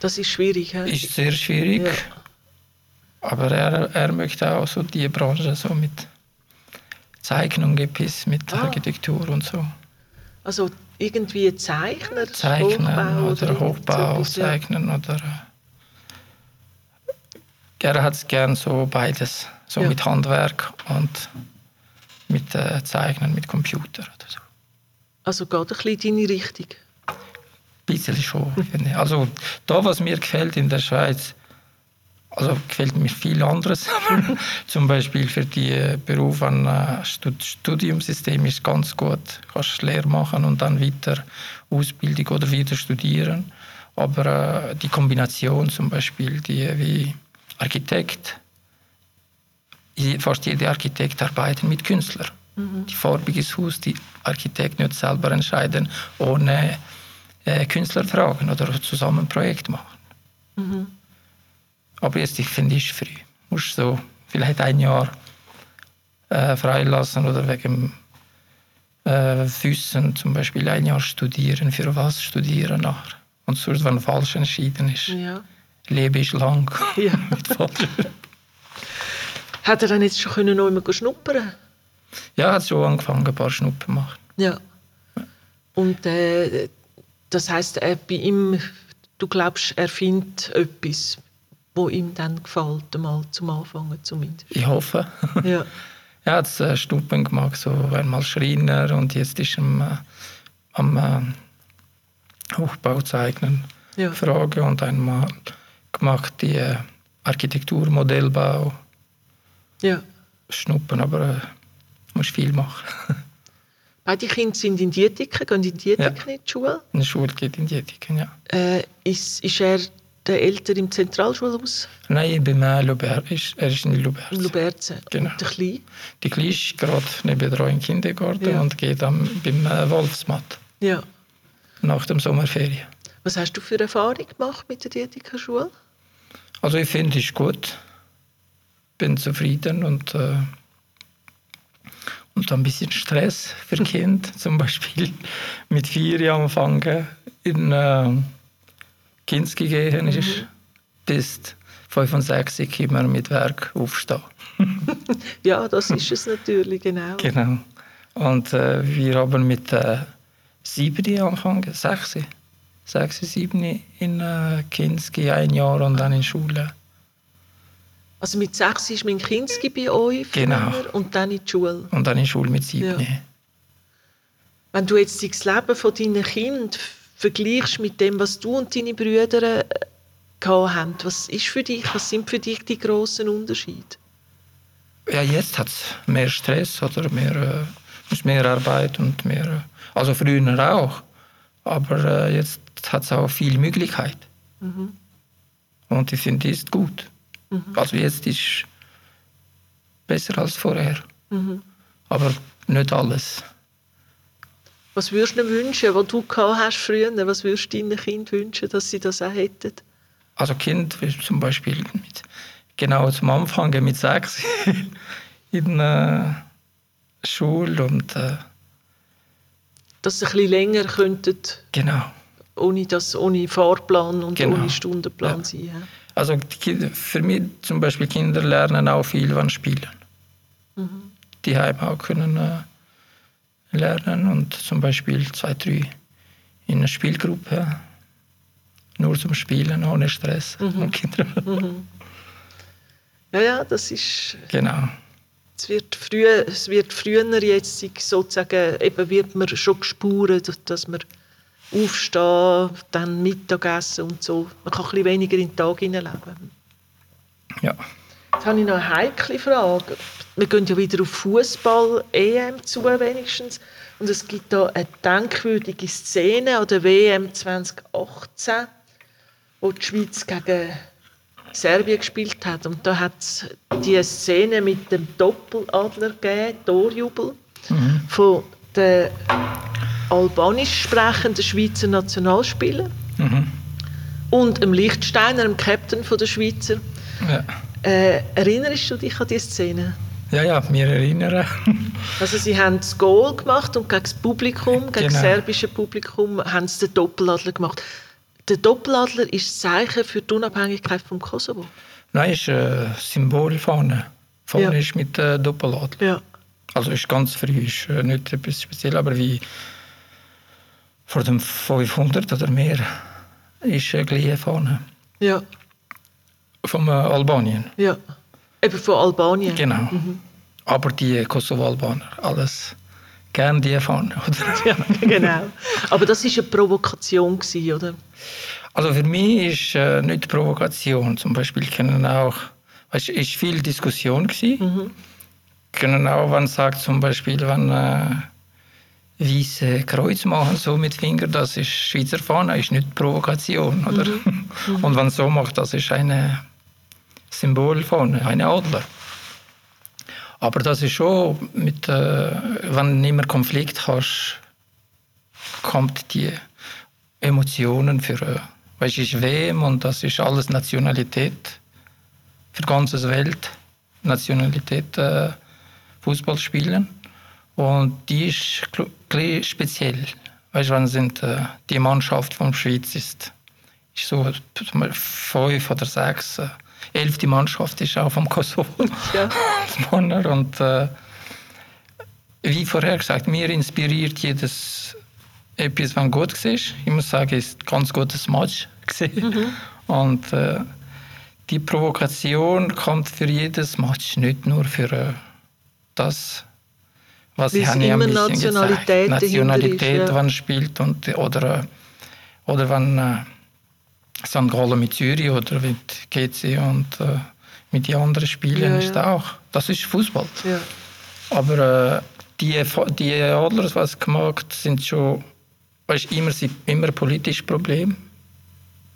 Das ist schwierig. hä? ist sehr schwierig. Ja. Aber er, er möchte auch so die Branche so mit Zeichnung etwas, mit Ah. Architektur und so. Also irgendwie Zeichner, Zeichnen Hochbau oder irgend Hochbau ja. zeichnen oder er hat es gern so beides, so Ja. mit Handwerk und mit äh, Zeichnen mit Computer oder so. Also geht ein bisschen in deine Richtung. Ein bisschen schon. finde ich. Also da, was mir gefällt in der Schweiz, also gefällt mir viel anderes. aber Zum Beispiel für die äh, Beruf an äh, Stud Studiumsystem ist ganz gut. Du kannst Lehre machen und dann weiter Ausbildung oder wieder studieren. Aber äh, die Kombination zum Beispiel, die wie Architekt, fast jeder Architekt arbeitet mit Künstlern. Die farbiges Haus, die Architekt nicht selber entscheiden, ohne Künstler fragen oder zusammen ein Projekt machen. Aber jetzt, ich finde ich früh. Musst so vielleicht ein Jahr äh, freilassen oder wegen äh, Füßen zum Beispiel ein Jahr studieren. Für was studieren nachher? Und sonst, wenn falsch entschieden ist, Ja. lebe ich lang Ja. mit falsch. Hat er dann jetzt schon können noch immer schnuppern? Ja, hat schon angefangen, ein paar Schnuppen machen. Ja. Und äh, das heißt, er bei ihm, du glaubst, er findet etwas, wo ihm dann gefällt, mal zum Anfangen zumindest. Ich hoffe. Ja. Er hat äh, Schnuppen gemacht, so einmal Schreiner und jetzt ist er am, äh, am äh, Hochbau zeichnen. Ja. Frage und einmal gemacht die äh, Architektur, Modellbau, ja. Schnuppen, aber äh, muss viel machen. Beide Kinder sind in Dietiken, gehen in Dietiken in die Schule. In der Schule geht in die Ethik, ja. Äh, ist, ist er der Ältere im Zentralschulhaus Nein, ich bin äh, Luber, ist, er ist in Luberz. in Luberzen? Genau. Und der Kleine? Die Kleine ist gerade neben der im Kindergarten Ja. und geht am, beim äh, Wolfsmatt Ja. nach dem Sommerferien. Was hast du für Erfahrung gemacht mit der Dietikerschule? Also ich finde es gut. Bin zufrieden und, äh, und ein bisschen Stress für Kind. Zum Beispiel mit vier Jahren anfangen in äh, Kinski gehen ist bis fünf und sechs immer mit Werk aufstehen. Ja, das ist es natürlich, genau. Genau. Und äh, wir haben mit äh, sieben angefangen, sechs, sechs, sieben in äh, Kinski ein Jahr und dann in Schule. Also mit sechs ist mein Kinski bei euch Genau. und dann in die Schule. Und dann in Schule mit sieben. Ja. Wenn du jetzt das Leben von deinen Kindern vergleichst mit dem, was du und deine Brüder äh, gehabt haben, was ist für dich, was sind für dich die grossen Unterschiede? Ja, jetzt hat es mehr Stress oder mehr, äh, mehr Arbeit und mehr. Äh, also früher auch. Aber äh, jetzt hat es auch viel Möglichkeit. Und ich finde, das ist gut. Also jetzt ist besser als vorher. Aber nicht alles. Was würdest du ihnen wünschen, was du hast früher? Was würdest du deinen Kindern wünschen, dass sie das auch hätten? Also Kind zum Beispiel mit, genau zum Anfang mit sechs in äh, Schule und äh, Dass sie ein bisschen länger könnten, genau. ohne, das, ohne Fahrplan und Genau. ohne Stundenplan Ja. sein. ja? Also Kinder, für mich zum Beispiel Kinder lernen auch viel beim Spielen. Die haben auch können äh, lernen und zum Beispiel zwei, drei in einer Spielgruppe nur zum Spielen ohne Stress. Und Kinder. Ja, ja, das ist... Genau. Es wird, früh, es wird früher jetzt sozusagen, eben wird man schon gespürt, dass man aufstehen, dann Mittagessen und so. Man kann ein bisschen weniger in den Tag hineinleben. Ja. Jetzt habe ich noch eine heikle Frage. Wir gehen ja wieder auf Fußball-EM zu, wenigstens. Und es gibt da eine denkwürdige Szene an der WM 2018, wo die Schweiz gegen Serbien gespielt hat. Und da hat es die Szene mit dem Doppeladler gegeben, Torjubel, mhm. von den albanisch sprechenden Schweizer Nationalspieler mhm. und dem Lichtsteiner, dem Captain der Schweizer. Ja. Äh, erinnerst du dich an diese Szene? Ja, ja, wir erinnern. also sie haben das Goal gemacht und gegen das Publikum, gegen genau. das serbische Publikum, haben sie den Doppeladler gemacht. Der Doppeladler ist das Zeichen für die Unabhängigkeit vom Kosovo. Nein, ist ein Symbol vorne. Vorne ja. ist mit äh, Doppeladler. Ja. Also ist ganz früh, ist äh, nicht etwas speziell, aber wie vor dem 500 oder mehr ist äh, gleich vorne. Ja. Von Albanien. Ja. Eben von Albanien. Genau. Mhm. Aber die Kosovo-Albaner, alles gern die oder? ja, genau. Aber das war eine Provokation, gewesen, oder? Also für mich ist äh, nicht Provokation. Zum Beispiel können auch, es ist viel Diskussion gewesen. Mhm. Können auch, wenn sagt zum Beispiel, wenn äh, weiße Kreuz machen so mit Finger, das ist Schweizer Fahne, ist nicht Provokation, oder? Mhm. Mhm. Und wenn so macht, das ist eine Symbolfahne, eine Adler. Aber das ist schon mit, äh, wenn du immer Konflikt hast, kommt die Emotionen für, äh, weißt, ist WM und das ist alles Nationalität für die ganze Welt, Nationalität äh, Fußball spielen und die ist speziell. Weißt, wenn sind äh, die Mannschaft von Schweiz ist, ist so fünf oder sechs äh, elfte Mannschaft ist auch vom Kosovo. Ja. und äh, wie vorher gesagt, mir inspiriert jedes etwas, was gut war. Ich muss sagen, es ist ein ganz gutes Match Mhm. Und äh, die Provokation kommt für jedes Match, nicht nur für äh, das, was ich habe immer Nationalität, Nationalität, ist, ja. wann spielt und oder oder wann äh, St. Gallen mit Zürich oder mit GC und äh, mit den anderen Spielen ja, ist ja. auch. Das ist Fußball. Aber äh, die, die Adlers, was gemacht sind schon weißt, immer, immer politisches Problem.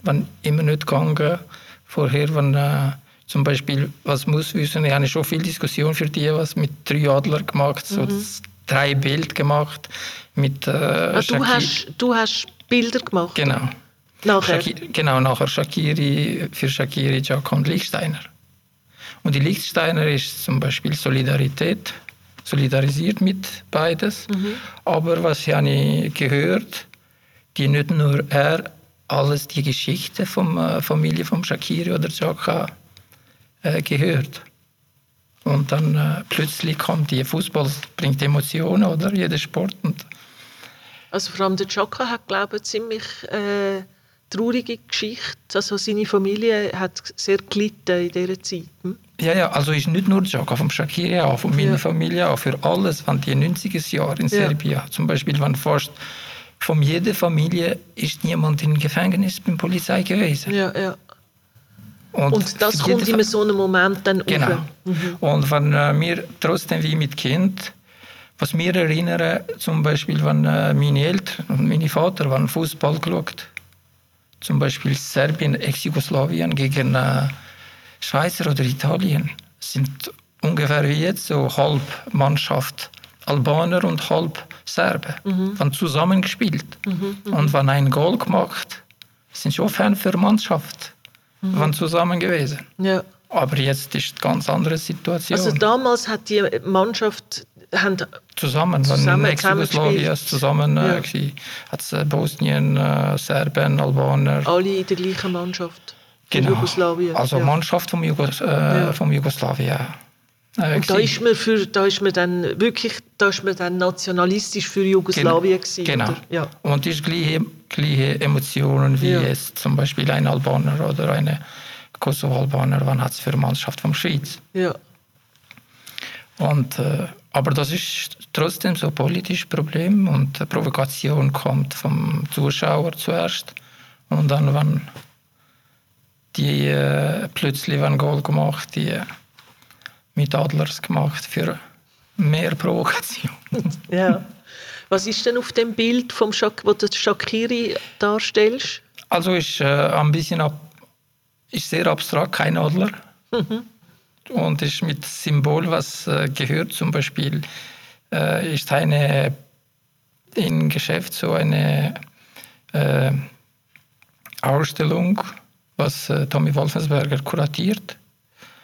Wenn immer nicht gegangen. Vorher, wenn äh, zum Beispiel, was muss wissen, ich habe schon viel Diskussion für die, was mit drei Adler gemacht, mhm. so drei Bilder gemacht mit. Äh, ah, du, hast, du hast Bilder gemacht. Genau. Nachher? Shakiri, genau, nachher Shakiri, für Shakiri, Jacques und Lichtsteiner. Und die Lichtsteiner ist zum Beispiel Solidarität, solidarisiert mit beides. Mhm. Aber was ich habe gehört, die nicht nur er alles die Geschichte von der äh, Familie von Shakiri oder Jacques äh, gehört. Und dann äh, plötzlich kommt die Fußball, bringt Emotionen, oder? Jeder Sport. Und also vor allem der Chaka hat, glaube ich, ziemlich äh, traurige Geschichte. Also seine Familie hat sehr gelitten in dieser Zeit. Hm? Ja, ja, also ist nicht nur Jaka, vom Shakiri auch, von meiner ja. Familie auch, für alles, wenn die 90er Jahre in ja. Serbien, zum Beispiel, wenn fast von jeder Familie ist niemand im Gefängnis bei der Polizei gewesen. Ja, ja. Und, und das kommt in so einem Moment dann Genau. Mhm. Und wenn äh, wir trotzdem wie mit Kind, was mir erinnern, zum Beispiel, wenn äh, meine Eltern und meine Vater waren Fußball geschaut zum Beispiel Serbien, Ex-Jugoslawien gegen äh, Schweizer oder Italien, sind ungefähr wie jetzt so halb Mannschaft Albaner und halb Serben. Mhm. Haben zusammen gespielt. Mhm, mh. Und wenn ein Goal gemacht, sind schon Fan für Mannschaft. Mhm. Waren zusammen gewesen. Ja. Aber jetzt ist eine ganz andere Situation. Also damals hat die Mannschaft haben zusammen, zusammen Ex-Jugoslawien zusammen äh, ja. hat es äh, Bosnien, äh, Serben, Albaner. Alle in der gleichen Mannschaft. Genau. Jugoslawien. Also ja. Mannschaft vom, Jugos äh, ja. vom Jugoslawien. Äh, und da ist, man für, da ist man dann wirklich da ist man dann nationalistisch für Jugoslawien gewesen, Genau. Ja. Und es gleiche, gleiche Emotionen wie ja. es zum Beispiel ein Albaner oder eine Kosovo-Albaner, was hat es für eine Mannschaft von Schweiz. Ja. Und, äh, aber das ist trotzdem so ein politisches Problem und die Provokation kommt vom Zuschauer zuerst und dann, wenn die äh, plötzlich ein Goal gemacht, die äh, mit Adlers gemacht für mehr Provokation. ja. Was ist denn auf dem Bild, vom Shak wo du Shakiri darstellst? Also ist äh, ein bisschen ab, ist sehr abstrakt, kein Adler. Mhm. Und ist mit Symbol, was äh, gehört, zum Beispiel äh, ist eine im Geschäft so eine äh, Ausstellung, was äh, Tommy Wolfensberger kuratiert.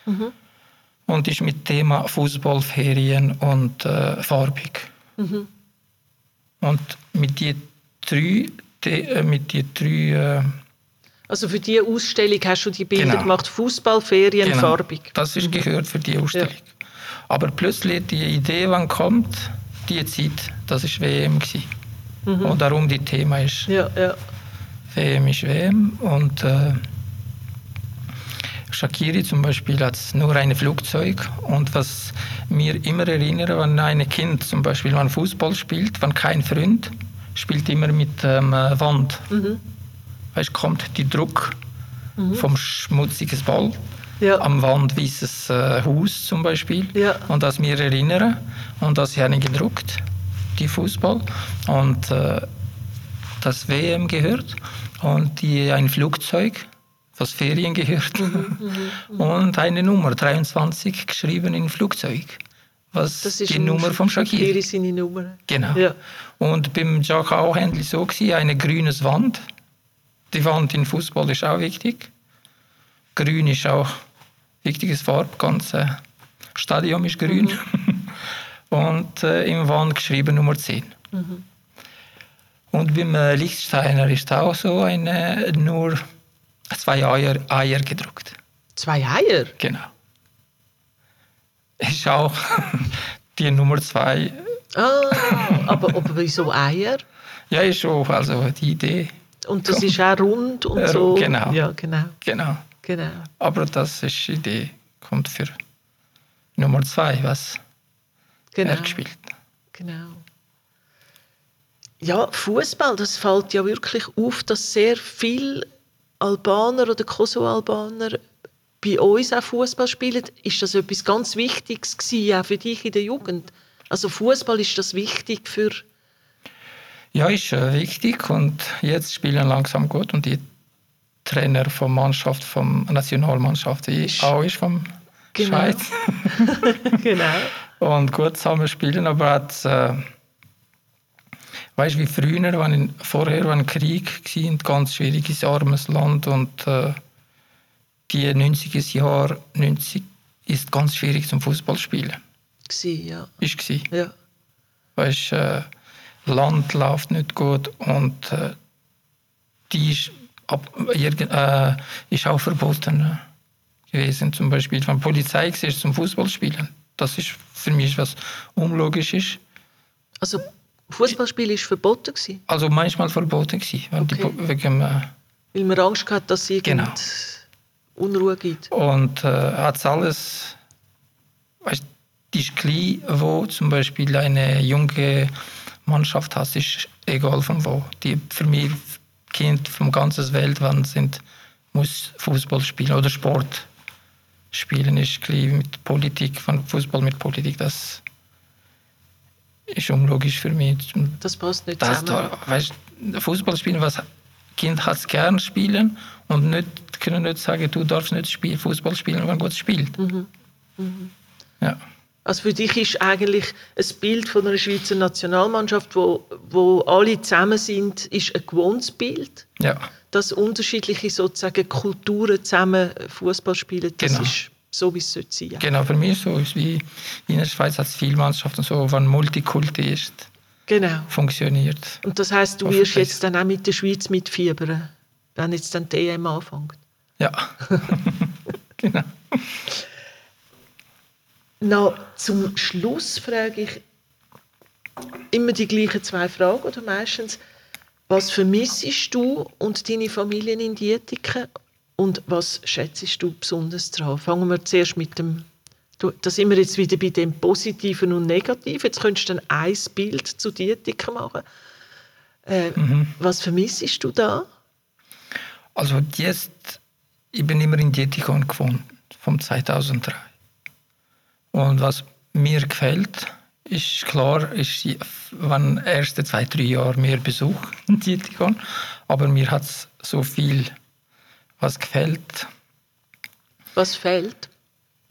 Mhm. Und ist mit Thema Fußballferien und äh, farbig. Mhm. Und mit die drei, die, äh, mit die drei also für diese Ausstellung hast du die Bilder genau. gemacht, Fußballferien genau. farbig. Das ist gehört für die Ausstellung. Ja. Aber plötzlich die Idee, wann kommt, die Zeit, das ist WM Mhm. Und darum die Thema ist ja, ja. WM ist WM und äh, Shakiri zum Beispiel hat nur ein Flugzeug und was mir immer erinnert, wenn ein Kind zum Beispiel wenn Fußball spielt, wenn kein Freund spielt immer mit ähm, Wand. Mhm. Weißt, kommt der Druck mhm. vom schmutzigen Ball ja. am Wand weißes äh, Haus zum Beispiel ja. und das mir erinnern und das habe ich gedruckt die Fußball und äh, das WM gehört und die, ein Flugzeug was Ferien gehört. Mhm, mhm, mhm. und eine Nummer 23 geschrieben in Flugzeug. Was das ist die Nummer vom Shakir seine Nummer. Genau. Ja. und beim endlich so gewesen, eine grüne Wand. Die Wand im Fußball ist auch wichtig. Grün ist auch wichtiges Farbe ganze Stadion ist grün. Mhm. und äh, im Wand geschrieben Nummer 10 mhm. und beim äh, Lichtsteiner ist auch so eine nur zwei Eier, Eier gedruckt. Zwei Eier? Genau. Ist auch die Nummer zwei. Ah, aber, aber wieso Eier? Ja, ist schon also die Idee. Und das ist auch rund und so? Genau. Ja, genau. Genau. genau. Aber das ist die Idee, kommt für Nummer zwei, was genau. er gespielt. Genau. Ja, Fußball, das fällt ja wirklich auf, dass sehr viel Albaner oder Kosovo-Albaner bei uns auch Fußball spielen, ist das etwas ganz Wichtiges gewesen, auch für dich in der Jugend? Also Fußball ist das wichtig für ja, ist äh, wichtig und jetzt spielen langsam gut und die Trainer von Mannschaft, vom Nationalmannschaft, ist auch ist vom genau. Schweiz. genau. Und gut zusammen spielen, aber hat äh, weißt du, wie früher, wenn vorher war ein Krieg war, ein ganz schwieriges, armes Land und äh, die 90er Jahre, 90 ist ganz schwierig zum Fußballspielen. Gsi, ja. Ist gsi. Ja. Weißt, äh, Land läuft nicht gut und äh, die ist, ab, äh, ist auch verboten gewesen. Zum Beispiel, wenn die Polizei ist zum Fußballspielen. Das ist für mich was unlogisch ist. Also Fußballspiel war verboten? Gewesen? Also manchmal verboten, gewesen, weil, okay. die, wegen, äh, weil man Angst hatte, dass es genau. Unruhe gibt. Und äh, hat alles, weißt, die ist klein, wo zum Beispiel eine junge Mannschaft hat, ist egal von wo. Die für mich Kind vom ganzen Welt wann sind, muss Fußball spielen oder Sport spielen ist mit Politik, von Fußball mit Politik, das ist unlogisch für mich. Das passt nicht das zusammen. Da, weißt, Fußball spielen, was Kind hat es gern spielen und nicht, können nicht sagen, du darfst nicht spielen, Fußball spielen, wenn Gott spielt. Mhm. Mhm. Ja. Also für dich ist eigentlich ein Bild von einer Schweizer Nationalmannschaft, wo, wo alle zusammen sind, ist ein gewohntes Bild. Ja. Dass unterschiedliche sozusagen Kulturen zusammen Fußball spielen, das genau. ist so wie es sollte sein. Ja. Genau, für mich so ist wie in der Schweiz hat es viele Mannschaften so, wenn Multikulti ist, genau. funktioniert. Und das heißt, du wirst jetzt dann auch mit der Schweiz mitfiebern, wenn jetzt dann die EM anfängt. Ja, genau. Na, zum Schluss frage ich immer die gleichen zwei Fragen oder meistens. Was vermissest du und deine Familie in Dietiken Und was schätzt du besonders daran? Fangen wir zuerst mit dem, du, da sind wir jetzt wieder bei dem Positiven und Negativen. Jetzt könntest du dann ein Bild zu Dietiker machen. Äh, mhm. Was vermissest du da? Also jetzt, ich bin immer in Dietikon gewohnt, vom 2003. Und was mir gefällt, ist klar, ist, wenn erste zwei, drei Jahre mehr Besuch in Dietikon, aber mir hat es so viel was gefällt. Was fehlt?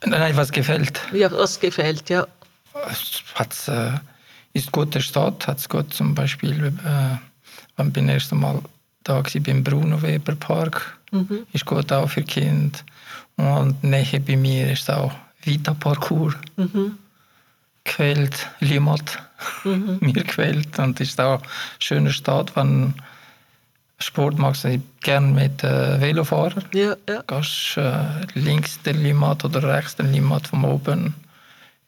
Nein, was gefällt. Ja, was gefällt, ja. Es hat's, äh, ist gute Stadt, hat es gut zum Beispiel, äh, wenn ich das erste Mal da war beim Bruno Weber Park, mhm. ist gut auch für Kinder. Und näher bei mir ist auch Vita Parkour. Mhm. Gefällt, Limat, mhm. mir gefällt. Und ist auch eine schöne Stadt, wenn Sport magst du gerne mit äh, Velofahrer. Ja, ja. Gehst äh, links der Limmat oder rechts der Limmat von oben.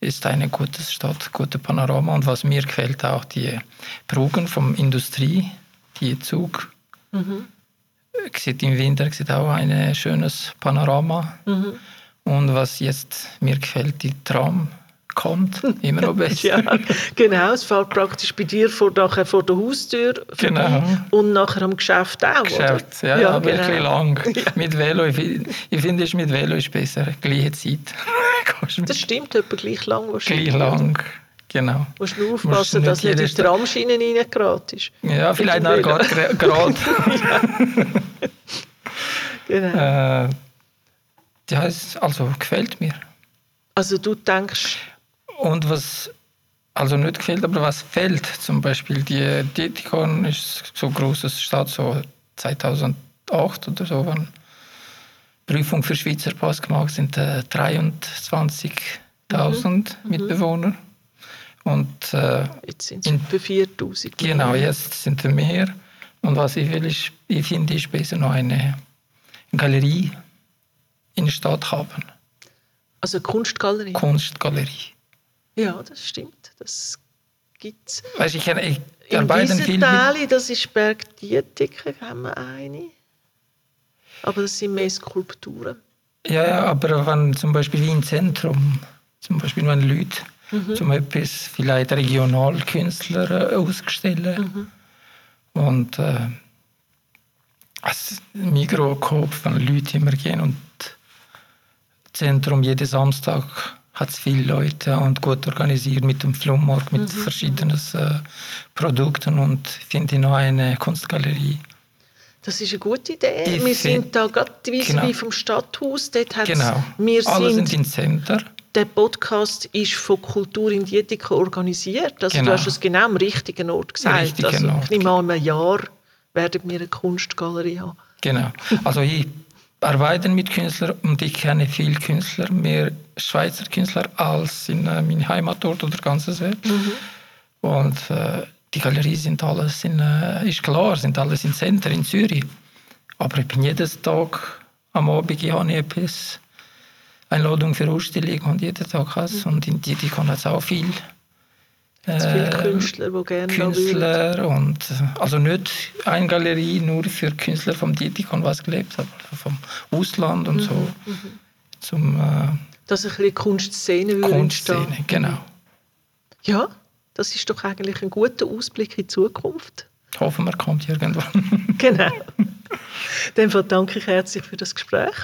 Ist eine gute Stadt, gute Panorama. Und was mir gefällt, auch die Brücken vom Industrie, die Zug. Mhm. Sieht Im Winter sieht auch ein schönes Panorama. Mhm. Und was jetzt mir gefällt, die Tram kommt, immer noch besser. ja, genau, es fällt praktisch bei dir vor, nachher vor der Haustür genau. und nachher am Geschäft auch, Geschäft, oder? ja, ja aber genau. ein bisschen lang. Ja. Mit Velo, ich, ich finde, mit Velo ist besser, gleiche Zeit. das stimmt, etwa gleich lang wahrscheinlich. Gleich lang, genau. Du musst nur aufpassen, dass nicht in die Tramschiene reingerät Ja, vielleicht noch gerade. genau. Äh, ja, es also gefällt mir. Also du denkst, und was also nicht gefällt, aber was fehlt, zum Beispiel die Dietikon ist so großes Stadt, so 2008 oder so, wenn Prüfung für Schweizer Pass gemacht sind äh, 23.000 mhm. Mitbewohner. Und, äh, jetzt sind es etwa 4.000. Genau, jetzt sind es mehr. Und was ich will, ist, ich finde, ich besser noch eine Galerie in der Stadt haben. Also Kunstgalerie? Kunstgalerie. Ja, das stimmt. Das gibt es. Weißt, ich, ich, In Wiesenthal, das ist Berg Dietiker, haben wir eine. Aber das sind mehr Skulpturen. Ja, ja, aber wenn zum Beispiel im Zentrum, zum Beispiel wenn Leute mhm. zum etwas vielleicht Regionalkünstler äh, ausstellen mhm. und äh, als Mikrokopf, wenn Leute immer gehen und Zentrum jeden Samstag hat es viele Leute und gut organisiert mit dem Flohmarkt, mit mhm. verschiedenen äh, Produkten und finde noch eine Kunstgalerie. Das ist eine gute Idee. Ich wir sind da gerade genau. wie vom Stadthaus. Dort genau. wir Alle sind, sind im Center. Der Podcast ist von Kultur in Dietika organisiert. Also genau. Du hast es genau am richtigen Ort gesagt. Richtigen also, Ort. Ich nehme an, in einem Jahr werden wir eine Kunstgalerie haben. Genau. Also ich arbeiten mit Künstlern und ich kenne viele Künstler, mehr Schweizer Künstler als in äh, meinem Heimatort oder ganzes Welt. Mhm. Und äh, die Galerie sind alles in, äh, ist klar, sind alles im Center in Zürich. Aber ich bin jeden Tag am Abend ich habe etwas Einladung für Ausstellung und jeden Tag has mhm. und in die, die kann jetzt auch viel es viele ähm, Künstler, die gerne Künstler und also nicht eine Galerie nur für Künstler vom Dietikon, was gelebt hat, vom Ausland und mhm. so. Mhm. Zum, äh, Dass ein bisschen Kunstszene Kunstszene, entstehen. genau. Ja, das ist doch eigentlich ein guter Ausblick in die Zukunft. Hoffen wir, kommt irgendwann. genau. Dann danke ich herzlich für das Gespräch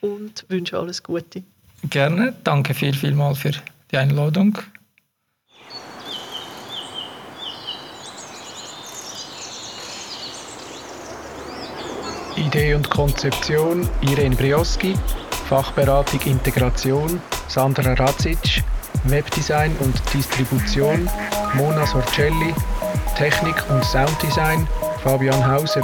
und wünsche alles Gute. Gerne. Danke viel, viel mal für die Einladung. Idee und Konzeption Irene Brioski, Fachberatung Integration Sandra Radzic, Webdesign und Distribution Mona Sorcelli, Technik und Sounddesign Fabian Hauser.